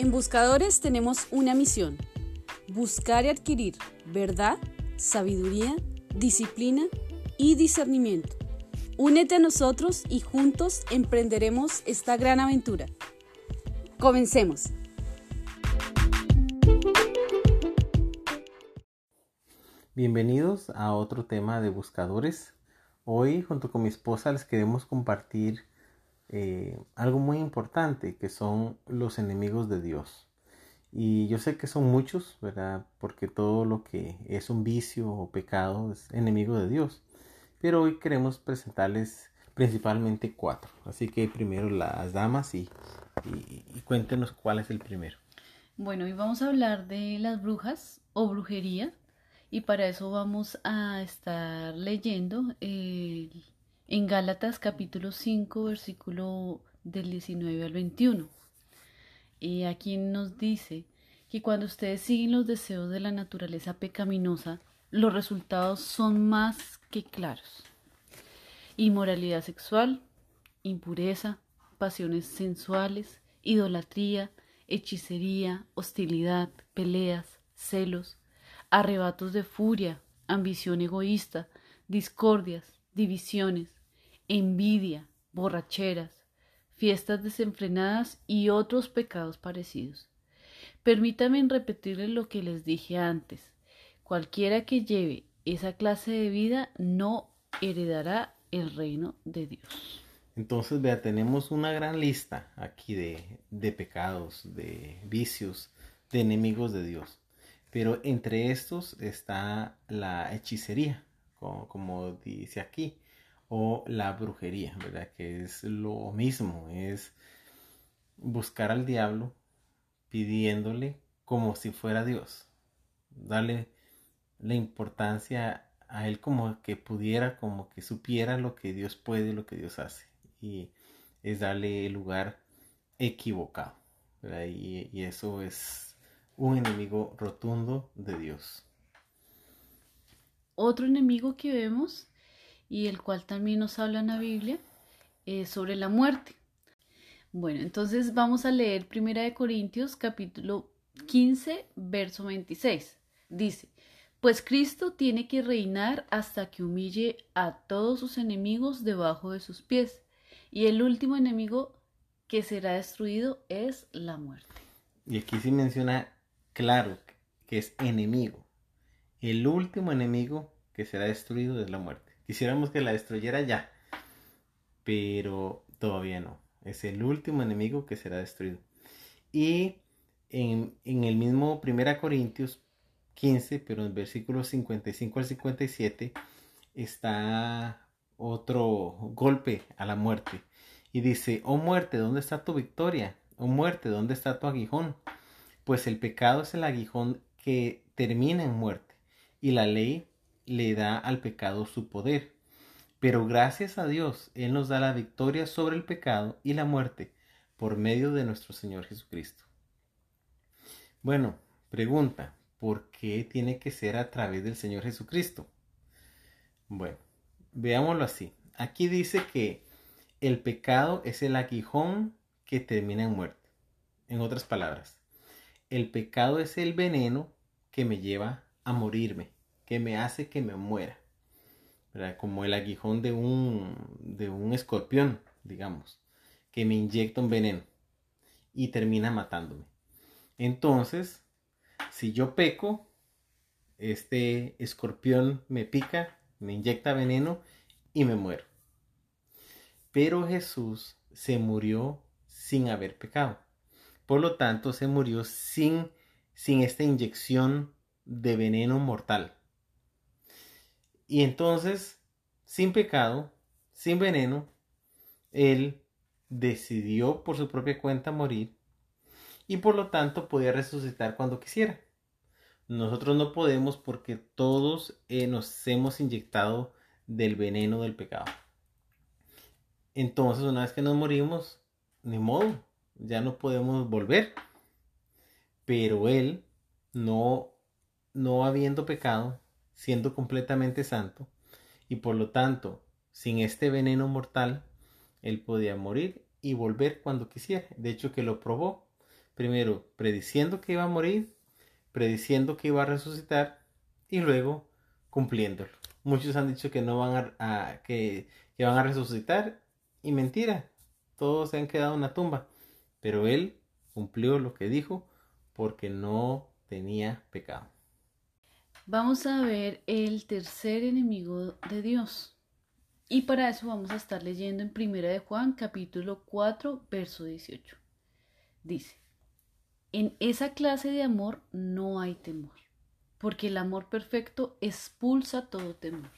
En Buscadores tenemos una misión, buscar y adquirir verdad, sabiduría, disciplina y discernimiento. Únete a nosotros y juntos emprenderemos esta gran aventura. Comencemos. Bienvenidos a otro tema de buscadores. Hoy junto con mi esposa les queremos compartir eh, algo muy importante que son los enemigos de Dios. Y yo sé que son muchos, ¿verdad? Porque todo lo que es un vicio o pecado es enemigo de Dios. Pero hoy queremos presentarles principalmente cuatro. Así que primero las damas y, y cuéntenos cuál es el primero. Bueno, hoy vamos a hablar de las brujas o brujería y para eso vamos a estar leyendo eh, en Gálatas capítulo 5 versículo del 19 al 21. Y aquí nos dice que cuando ustedes siguen los deseos de la naturaleza pecaminosa, los resultados son más que claros. Inmoralidad sexual, impureza, pasiones sensuales, idolatría, hechicería, hostilidad, peleas, celos, arrebatos de furia, ambición egoísta, discordias, divisiones, envidia, borracheras, fiestas desenfrenadas y otros pecados parecidos. Permítanme repetirles lo que les dije antes. Cualquiera que lleve esa clase de vida no heredará el reino de Dios. Entonces, vea, tenemos una gran lista aquí de, de pecados, de vicios, de enemigos de Dios. Pero entre estos está la hechicería, como, dice aquí, o la brujería, ¿verdad? Que es lo mismo, es buscar al diablo pidiéndole como si fuera Dios, darle la importancia a él como que pudiera, como que supiera lo que Dios puede, lo que Dios hace. Y es darle el lugar equivocado. Y, y, eso es un enemigo rotundo de Dios. Otro enemigo que vemos y el cual también nos habla en la Biblia es sobre la muerte. Bueno, entonces vamos a leer Primera de Corintios capítulo 15, verso 26. Dice, pues Cristo tiene que reinar hasta que humille a todos sus enemigos debajo de sus pies. Y el último enemigo que será destruido es la muerte. Y aquí sí menciona claro que es enemigo. El último enemigo que será destruido es la muerte. Quisiéramos que la destruyera ya, pero todavía no. Es el último enemigo que será destruido. Y en, el mismo 1 Corintios 15, pero en versículos 55 al 57, está otro golpe a la muerte. Y dice, oh muerte, ¿dónde está tu victoria? Oh muerte, ¿dónde está tu aguijón? pues el pecado es el aguijón que termina en muerte y la ley le da al pecado su poder. Pero gracias a Dios, Él nos da la victoria sobre el pecado y la muerte por medio de nuestro Señor Jesucristo. Bueno, pregunta, ¿por qué tiene que ser a través del Señor Jesucristo? Bueno, veámoslo así. Aquí dice que el pecado es el aguijón que termina en muerte. En otras palabras, el pecado es el veneno que me lleva a morirme, que me hace que me muera. Como el aguijón de un, de un escorpión, digamos, que me inyecta un veneno y termina matándome. Entonces, si yo peco, este escorpión me pica, me inyecta veneno y me muero. Pero Jesús se murió sin haber pecado. Por lo tanto, se murió sin, sin esta inyección de veneno mortal. Y entonces, sin pecado, sin veneno, él decidió por su propia cuenta morir y por lo tanto podía resucitar cuando quisiera. Nosotros no podemos porque todos eh, nos hemos inyectado del veneno del pecado. Entonces, una vez que nos morimos, ni modo, ya no podemos volver. Pero él, no, no habiendo pecado, siendo completamente santo, y por lo tanto, sin este veneno mortal, él podía morir y volver cuando quisiera. De hecho, que lo probó. primero prediciendo que iba a morir, prediciendo que iba a resucitar y luego cumpliéndolo. Muchos han dicho que no van a, que, que van a resucitar y mentira, todos se han quedado en la tumba, pero él cumplió lo que dijo porque no tenía pecado. Vamos a ver el tercer enemigo de Dios. Y para eso vamos a estar leyendo en Primera de Juan, capítulo 4, verso 18. Dice, en esa clase de amor no hay temor, porque el amor perfecto expulsa todo temor.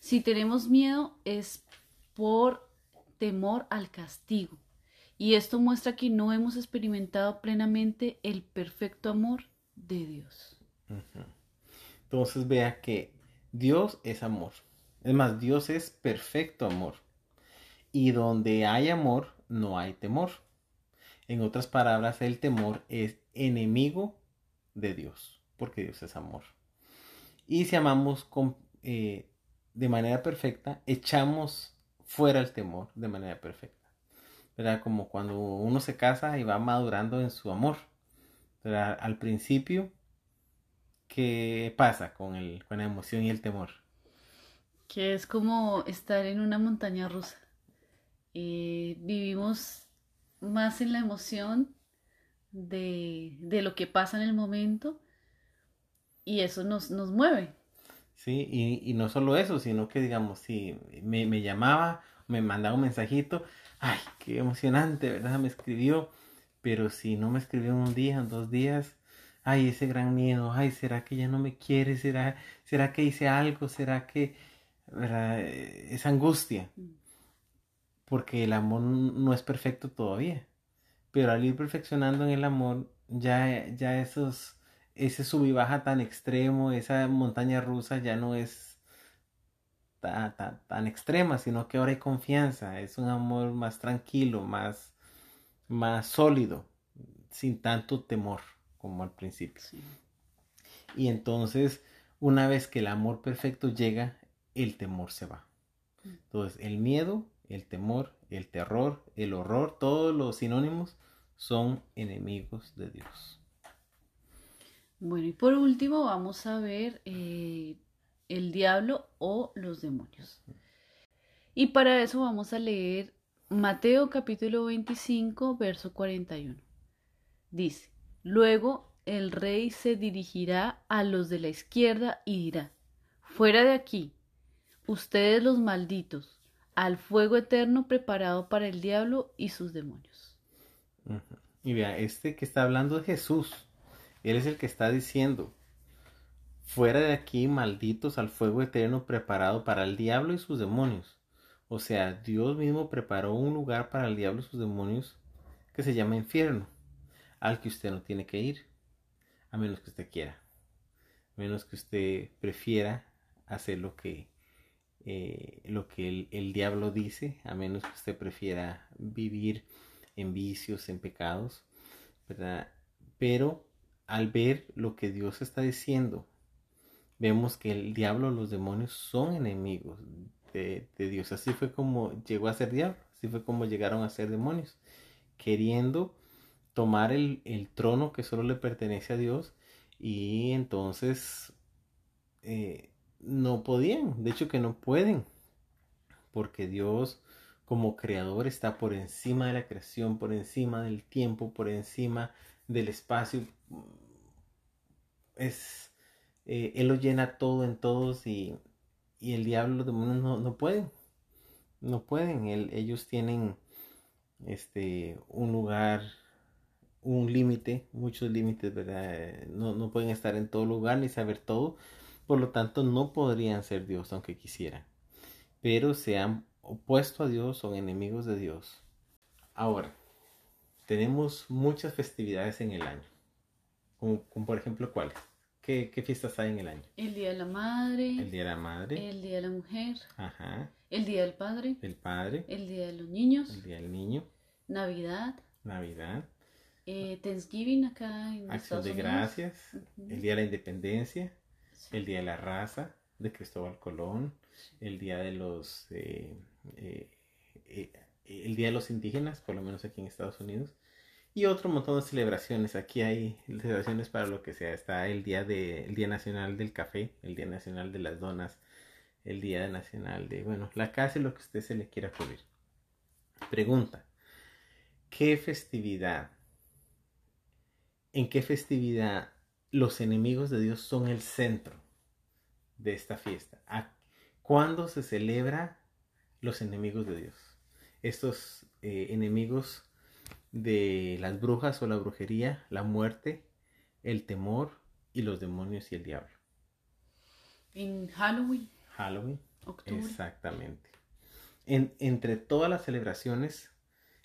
Si tenemos miedo es por temor al castigo, y esto muestra que no hemos experimentado plenamente el perfecto amor de Dios. Entonces vea que Dios es amor. Es más, Dios es perfecto amor. Y donde hay amor, no hay temor. En otras palabras, el temor es enemigo de Dios, porque Dios es amor. Y si amamos con, eh, de manera perfecta, echamos fuera el temor de manera perfecta. ¿Verdad? Como cuando uno se casa y va madurando en su amor. Al principio ¿Qué pasa con, el, con la emoción y el temor? Que es como estar en una montaña rusa. Eh, vivimos más en la emoción de, lo que pasa en el momento y eso nos, nos mueve. Sí, y, no solo eso, sino que digamos, si me, me llamaba, me mandaba un mensajito, ay, qué emocionante, ¿verdad? Me escribió, pero si no me escribió un día, en dos días, ay, ese gran miedo, ay, ¿será que ya no me quiere? ¿Será, será que hice algo? ¿Será que, verdad? Esa angustia. Mm. Porque el amor no es perfecto todavía. Pero al ir perfeccionando en el amor, ya, ya esos, ese sub y baja tan extremo, esa montaña rusa ya no es tan, tan, extrema, sino que ahora hay confianza, es un amor más tranquilo, más, más sólido, sin tanto temor como al principio. Y entonces, una vez que el amor perfecto llega, el temor se va. Mm. Entonces, el miedo, el temor, el terror, el horror, todos los sinónimos son enemigos de Dios. Bueno, y por último vamos a ver eh, el diablo o los demonios. Y para eso vamos a leer Mateo capítulo 25, verso 41. Dice, Luego el rey se dirigirá a los de la izquierda y dirá, Fuera de aquí, ustedes los malditos, al fuego eterno preparado para el diablo y sus demonios. Y vea, este que está hablando es Jesús. Él es el que está diciendo, fuera de aquí, malditos, al fuego eterno preparado para el diablo y sus demonios. O sea, Dios mismo preparó un lugar para el diablo y sus demonios que se llama infierno al que usted no tiene que ir, a menos que usted quiera, a menos que usted prefiera hacer lo que, eh, lo que el, diablo dice, a menos que usted prefiera vivir en vicios, en pecados, ¿verdad? Pero al ver lo que Dios está diciendo, vemos que el diablo, los demonios son enemigos de, de, Dios. Así fue como llegó a ser diablo, así fue como llegaron a ser demonios, queriendo tomar el, trono que solo le pertenece a Dios y entonces eh, no podían, de hecho que no pueden, porque Dios como creador está por encima de la creación, por encima del tiempo, por encima del espacio. Es, eh, él lo llena todo en todos y, el diablo, los demonios no, no pueden, no pueden, ellos tienen este, un lugar un límite, muchos límites, ¿verdad? No, no, pueden estar en todo lugar ni saber todo, por lo tanto no podrían ser Dios aunque quisieran, pero se han opuesto a Dios, son enemigos de Dios. Ahora, tenemos muchas festividades en el año, como, por ejemplo, ¿cuáles? ¿Qué, ¿Qué, fiestas hay en el año? El Día de la Madre. El Día de la Madre. El Día de la Mujer. Ajá. El Día del Padre. El Padre. El Día de los Niños. El Día del Niño. Navidad. Navidad eh, Thanksgiving acá en Acción de Gracias, el Día de la Independencia, el Día de la Raza de Cristóbal Colón, el Día de los eh, eh, eh, el Día de los Indígenas, por lo menos aquí en Estados Unidos, y otro montón de celebraciones. Aquí hay celebraciones para lo que sea. Está el día de el Día Nacional del Café, el Día Nacional de las Donas, el Día Nacional de, bueno, la casa y lo que usted se le quiera ocurrir. Pregunta. ¿Qué festividad? ¿En qué festividad los enemigos de Dios son el centro de esta fiesta? ¿Cuándo se celebra los enemigos de Dios? Estos eh, enemigos de las brujas o la brujería, la muerte, el temor y los demonios y el diablo. En Halloween. Halloween. Exactamente. entre todas las celebraciones,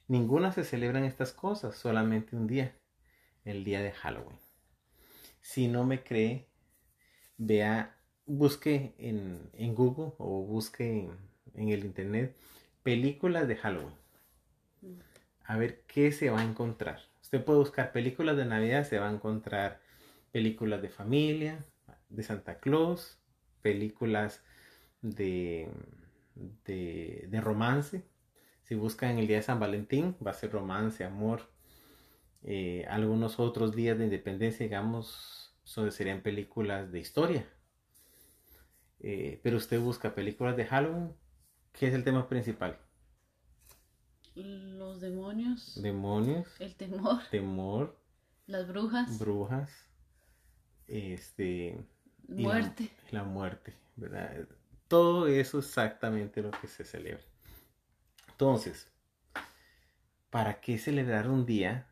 ninguna se celebran estas cosas, solamente un día, el día de Halloween. Si no me cree, vea, busque en, Google o busque en, en el internet películas de Halloween a ver qué se va a encontrar. Usted puede buscar películas de Navidad, se va a encontrar películas de familia, de Santa Claus, películas de, de, romance. Si buscan el día de San Valentín, va a ser romance, amor. Eh, algunos otros días de independencia, digamos, son, serían películas de historia. Eh, pero usted busca películas de Halloween, ¿qué es el tema principal? Los demonios. Demonios. El temor. Temor. Las brujas. Brujas. Este. Muerte. La, muerte, ¿verdad? Todo eso exactamente lo que se celebra. Entonces, ¿para qué celebrar un día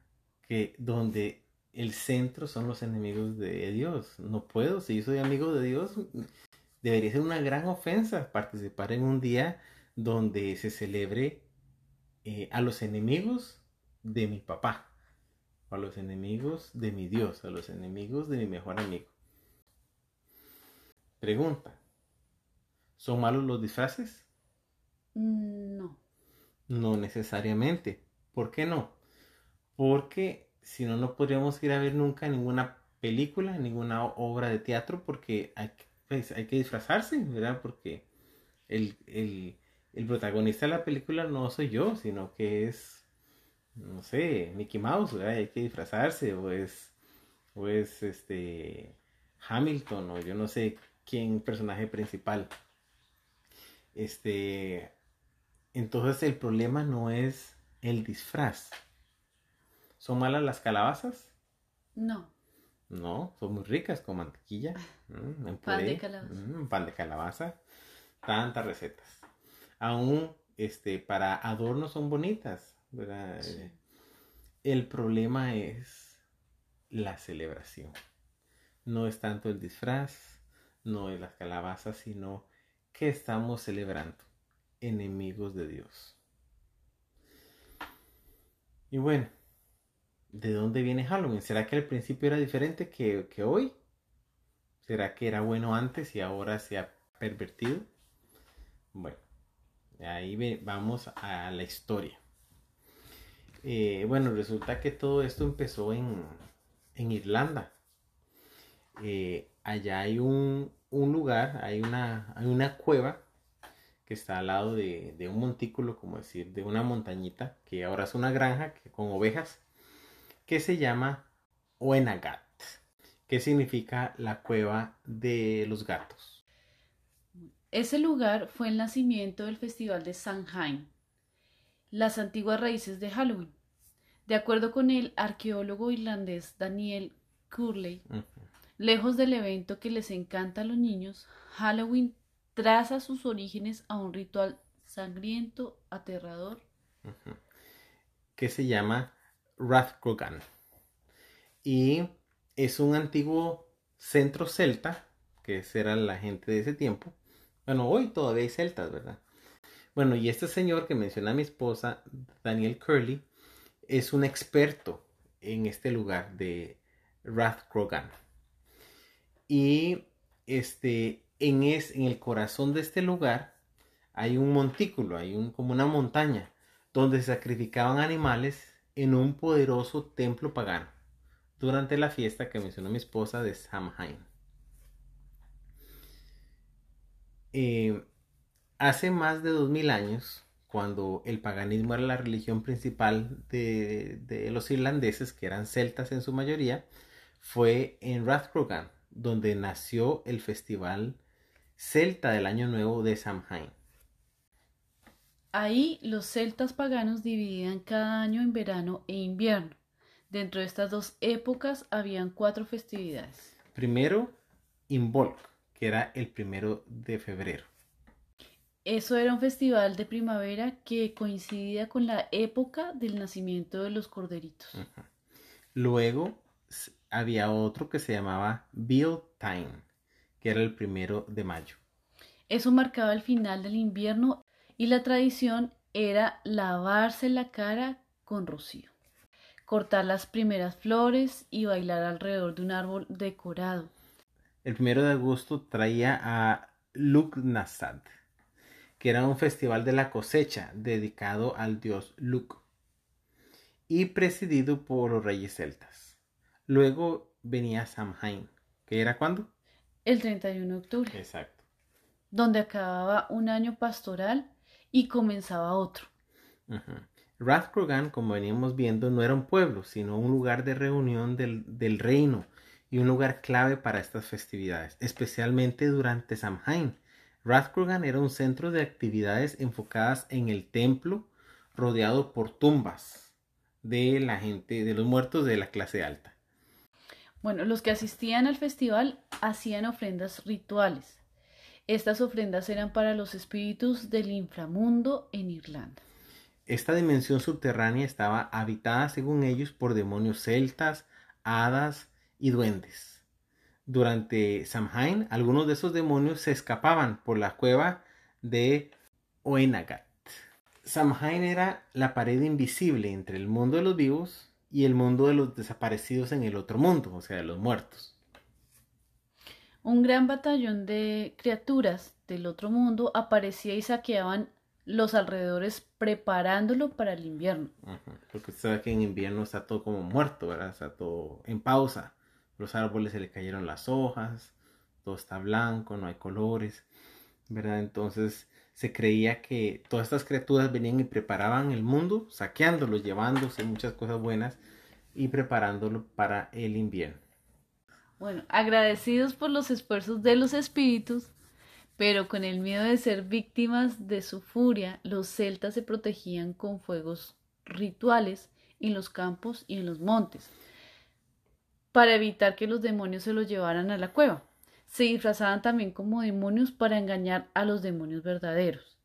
que donde el centro son los enemigos de Dios? No puedo, si yo soy amigo de Dios, debería ser una gran ofensa participar en un día donde se celebre eh, a los enemigos de mi papá, a los enemigos de mi Dios, a los enemigos de mi mejor amigo. Pregunta, ¿son malos los disfraces? Mm, no. No necesariamente. ¿Por qué no? Porque si no, no podríamos ir a ver nunca ninguna película, ninguna obra de teatro, porque hay, pues, hay que disfrazarse, ¿verdad? Porque el, el, el protagonista de la película no soy yo, sino que es, no sé, Mickey Mouse, hay que disfrazarse, o es, o es este Hamilton, o yo no sé quién personaje principal. Este, entonces el problema no es el disfraz. ¿Son malas las calabazas? No. No, son muy ricas con mantequilla. Mm, pan de calabaza. Mm, pan de calabaza. Tantas recetas aún este, para adornos son bonitas, El problema es la celebración. No es tanto el disfraz, no es las calabazas, sino que estamos celebrando enemigos de Dios. Y bueno, ¿de dónde viene Halloween? ¿Será que al principio era diferente que, que hoy? ¿Será que era bueno antes y ahora se ha pervertido? Bueno, Ahí vamos a la historia. Eh, bueno, resulta que todo esto empezó en, Irlanda. Eh, allá hay un, lugar, hay una, hay una cueva que está al lado de, un montículo, como decir, de una montañita, que ahora es una granja con ovejas, que se llama Oenagat, que significa la cueva de los gatos. Ese lugar fue el nacimiento del Festival de Samhain, las antiguas raíces de Halloween. De acuerdo con el arqueólogo irlandés Daniel Curley, lejos del evento que les encanta a los niños, Halloween traza sus orígenes a un ritual sangriento, aterrador, que se llama Rathcrogan. Y es un antiguo centro celta, que era la gente de ese tiempo, bueno, hoy todavía hay celtas, ¿verdad? Bueno, y este señor que menciona a mi esposa, Daniel Curley, es un experto en este lugar de Rathcrogan. Y este, en, es, en el corazón de este lugar hay un montículo, hay un, como una montaña, donde se sacrificaban animales en un poderoso templo pagano durante la fiesta que mencionó mi esposa de Samhain. Eh, hace más de dos mil años, cuando el paganismo era la religión principal de, de los irlandeses, que eran celtas en su mayoría, fue en Rathcrogan, donde nació el festival celta del Año Nuevo de Samhain. Ahí los celtas paganos dividían cada año en verano e invierno. Dentro de estas dos épocas habían cuatro festividades. Primero, Imbolc, que era el primero de febrero. Eso era un festival de primavera que coincidía con la época del nacimiento de los corderitos. Luego había otro que se llamaba Time, que era el primero de mayo. Eso marcaba el final del invierno y la tradición era lavarse la cara con rocío, cortar las primeras flores y bailar alrededor de un árbol decorado. El primero de agosto traía a Lugnasad, que era un festival de la cosecha dedicado al dios Luk y presidido por los reyes celtas. Luego venía Samhain, que era cuándo? El 31 de octubre. Exacto. Donde acababa un año pastoral y comenzaba otro. Uh como veníamos viendo, no era un pueblo, sino un lugar de reunión del, reino y un lugar clave para estas festividades, especialmente durante Samhain. Rathcrogan era un centro de actividades enfocadas en el templo, rodeado por tumbas de la gente, de los muertos de la clase alta. Bueno, los que asistían al festival hacían ofrendas rituales. Estas ofrendas eran para los espíritus del inframundo en Irlanda. Esta dimensión subterránea estaba habitada, según ellos, por demonios celtas, hadas y duendes. Durante Samhain, algunos de esos demonios se escapaban por la cueva de Oenagat. Samhain era la pared invisible entre el mundo de los vivos y el mundo de los desaparecidos en el otro mundo, o sea, de los muertos. Un gran batallón de criaturas del otro mundo aparecía y saqueaban los alrededores preparándolo para el invierno. Porque usted sabe que en invierno está todo como muerto, ¿verdad? Está todo en pausa. Los árboles se le cayeron las hojas, todo está blanco, no hay colores, ¿verdad? Entonces se creía que todas estas criaturas venían y preparaban el mundo, saqueándolo, llevándose muchas cosas buenas y preparándolo para el invierno. Bueno, agradecidos por los esfuerzos de los espíritus, pero con el miedo de ser víctimas de su furia, los celtas se protegían con fuegos rituales en los campos y en los montes, para evitar que los demonios se los llevaran a la cueva. Se disfrazaban también como demonios para engañar a los demonios verdaderos.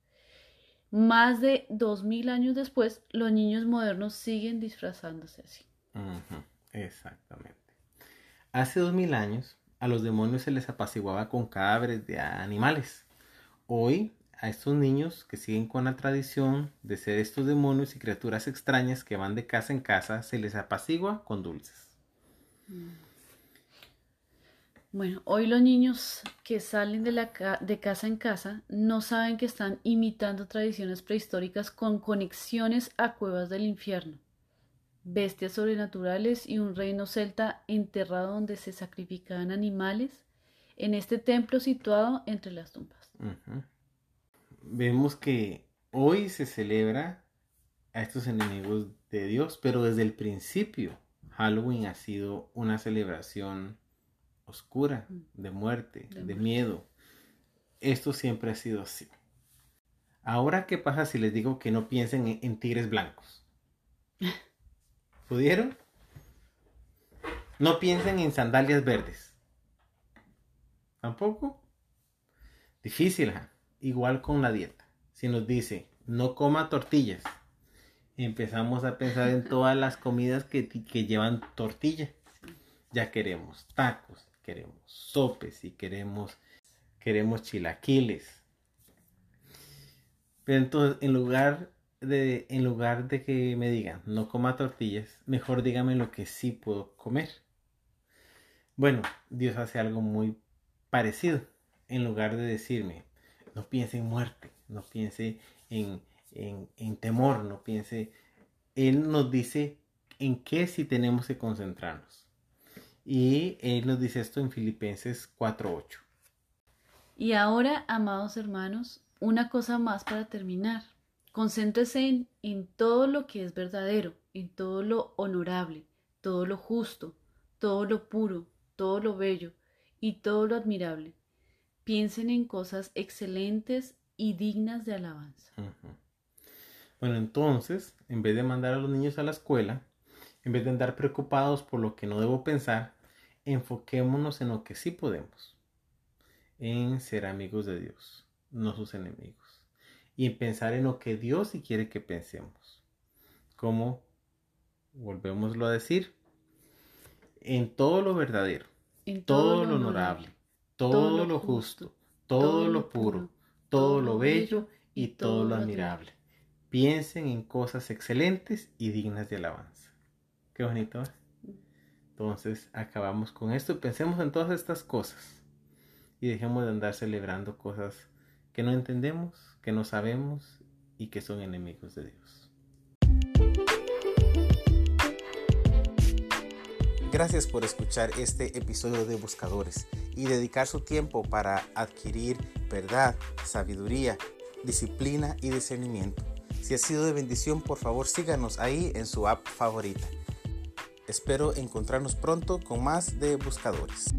Más de dos mil años después, los niños modernos siguen disfrazándose así. Exactamente. Hace dos mil años a los demonios se les apaciguaba con cadáveres de animales. Hoy a estos niños que siguen con la tradición de ser estos demonios y criaturas extrañas que van de casa en casa se les apacigua con dulces. Mm. Bueno, hoy los niños que salen de, la de casa en casa no saben que están imitando tradiciones prehistóricas con conexiones a cuevas del infierno bestias sobrenaturales y un reino celta enterrado donde se sacrificaban animales en este templo situado entre las tumbas. Vemos que hoy se celebra a estos enemigos de Dios, pero desde el principio Halloween ha sido una celebración oscura, mm. de muerte, de, miedo. Esto siempre ha sido así. Ahora, ¿qué pasa si les digo que no piensen en tigres blancos? ¿Pudieron? No piensen en sandalias verdes. ¿Tampoco? Difícil, igual con la dieta. Si nos dice, no coma tortillas, empezamos a pensar en todas las comidas que, que llevan tortilla. Ya queremos tacos, queremos sopes y queremos, queremos chilaquiles. Pero entonces, en lugar de, en lugar de que me digan no coma tortillas, mejor dígame lo que sí puedo comer. Bueno, Dios hace algo muy parecido. En lugar de decirme, no piense en muerte, no piense en, en, temor, no piense, Él nos dice en qué sí tenemos que concentrarnos. Y Él nos dice esto en Filipenses 4.8. Y ahora, amados hermanos, una cosa más para terminar Concéntrese en, todo lo que es verdadero, en todo lo honorable, todo lo justo, todo lo puro, todo lo bello y todo lo admirable. Piensen en cosas excelentes y dignas de alabanza. Bueno, entonces, en vez de mandar a los niños a la escuela, en vez de andar preocupados por lo que no debo pensar, enfoquémonos en lo que sí podemos, en ser amigos de Dios, no sus enemigos, y en pensar en lo que Dios sí quiere que pensemos. Como, volvémoslo a decir, en todo lo verdadero, En todo lo honorable, todo lo justo, todo lo puro, todo lo bello y todo lo admirable. Piensen en cosas excelentes y dignas de alabanza. Qué bonito. ¿eh? Entonces acabamos con esto. Pensemos en todas estas cosas y dejemos de andar celebrando cosas que no entendemos, que no sabemos y que son enemigos de Dios. Gracias por escuchar este episodio de Buscadores y dedicar su tiempo para adquirir verdad, sabiduría, disciplina y discernimiento. Si ha sido de bendición, por favor síganos ahí en su app favorita. Espero encontrarnos pronto con más de Buscadores.